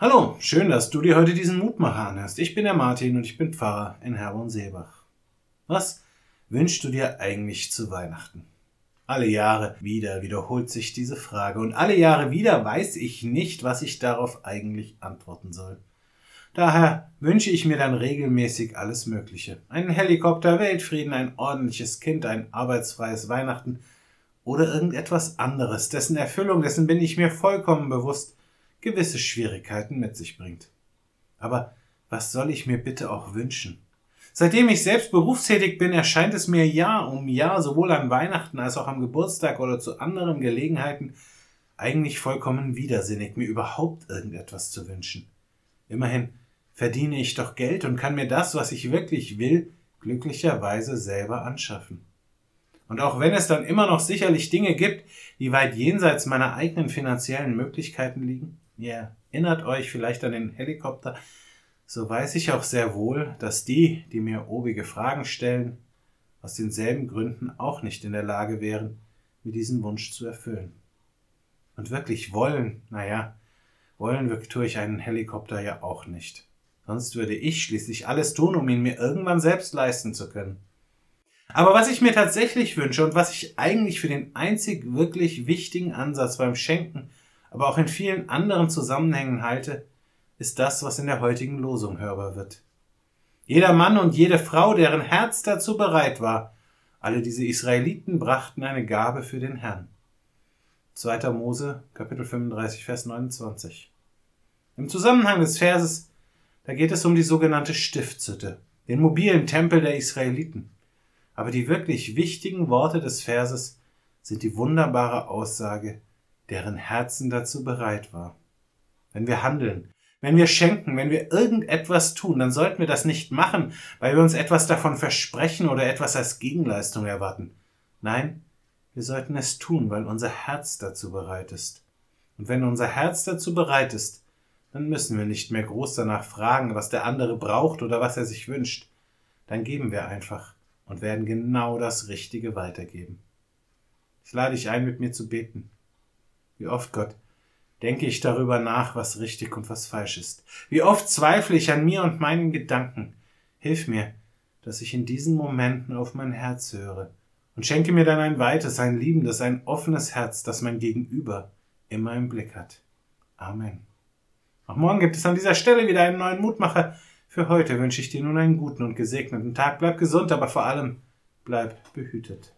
Hallo, schön, dass du dir heute diesen Mutmacher anhörst. Ich bin der Martin und ich bin Pfarrer in Herborn-Seebach. Was wünschst du dir eigentlich zu Weihnachten? Alle Jahre wieder wiederholt sich diese Frage und alle Jahre wieder weiß ich nicht, was ich darauf eigentlich antworten soll. Daher wünsche ich mir dann regelmäßig alles Mögliche. Einen Helikopter, Weltfrieden, ein ordentliches Kind, ein arbeitsfreies Weihnachten oder irgendetwas anderes, dessen Erfüllung, dessen bin ich mir vollkommen bewusst, gewisse Schwierigkeiten mit sich bringt. Aber was soll ich mir bitte auch wünschen? Seitdem ich selbst berufstätig bin, erscheint es mir Jahr um Jahr sowohl an Weihnachten als auch am Geburtstag oder zu anderen Gelegenheiten eigentlich vollkommen widersinnig, mir überhaupt irgendetwas zu wünschen. Immerhin verdiene ich doch Geld und kann mir das, was ich wirklich will, glücklicherweise selber anschaffen. Und auch wenn es dann immer noch sicherlich Dinge gibt, die weit jenseits meiner eigenen finanziellen Möglichkeiten liegen, ihr erinnert euch vielleicht an den Helikopter, so weiß ich auch sehr wohl, dass die, die mir obige Fragen stellen, aus denselben Gründen auch nicht in der Lage wären, mir diesen Wunsch zu erfüllen. Und wirklich wollen, naja, wollen tue ich einen Helikopter ja auch nicht. Sonst würde ich schließlich alles tun, um ihn mir irgendwann selbst leisten zu können. Aber was ich mir tatsächlich wünsche und was ich eigentlich für den einzig wirklich wichtigen Ansatz beim Schenken aber auch in vielen anderen Zusammenhängen halte, ist das, was in der heutigen Losung hörbar wird. Jeder Mann und jede Frau, deren Herz dazu bereit war, alle diese Israeliten brachten eine Gabe für den Herrn. 2. Mose, Kapitel 35, Vers 29. Im Zusammenhang des Verses, da geht es um die sogenannte Stiftshütte, den mobilen Tempel der Israeliten. Aber die wirklich wichtigen Worte des Verses sind die wunderbare Aussage, deren Herzen dazu bereit war. Wenn wir handeln, wenn wir schenken, wenn wir irgendetwas tun, dann sollten wir das nicht machen, weil wir uns etwas davon versprechen oder etwas als Gegenleistung erwarten. Nein, wir sollten es tun, weil unser Herz dazu bereit ist. Und wenn unser Herz dazu bereit ist, dann müssen wir nicht mehr groß danach fragen, was der andere braucht oder was er sich wünscht. Dann geben wir einfach und werden genau das Richtige weitergeben. Ich lade dich ein, mit mir zu beten. Wie oft, Gott, denke ich darüber nach, was richtig und was falsch ist. Wie oft zweifle ich an mir und meinen Gedanken. Hilf mir, dass ich in diesen Momenten auf mein Herz höre und schenke mir dann ein weites, ein liebendes, ein offenes Herz, das mein Gegenüber immer im Blick hat. Amen. Auch morgen gibt es an dieser Stelle wieder einen neuen Mutmacher. Für heute wünsche ich dir nun einen guten und gesegneten Tag. Bleib gesund, aber vor allem bleib behütet.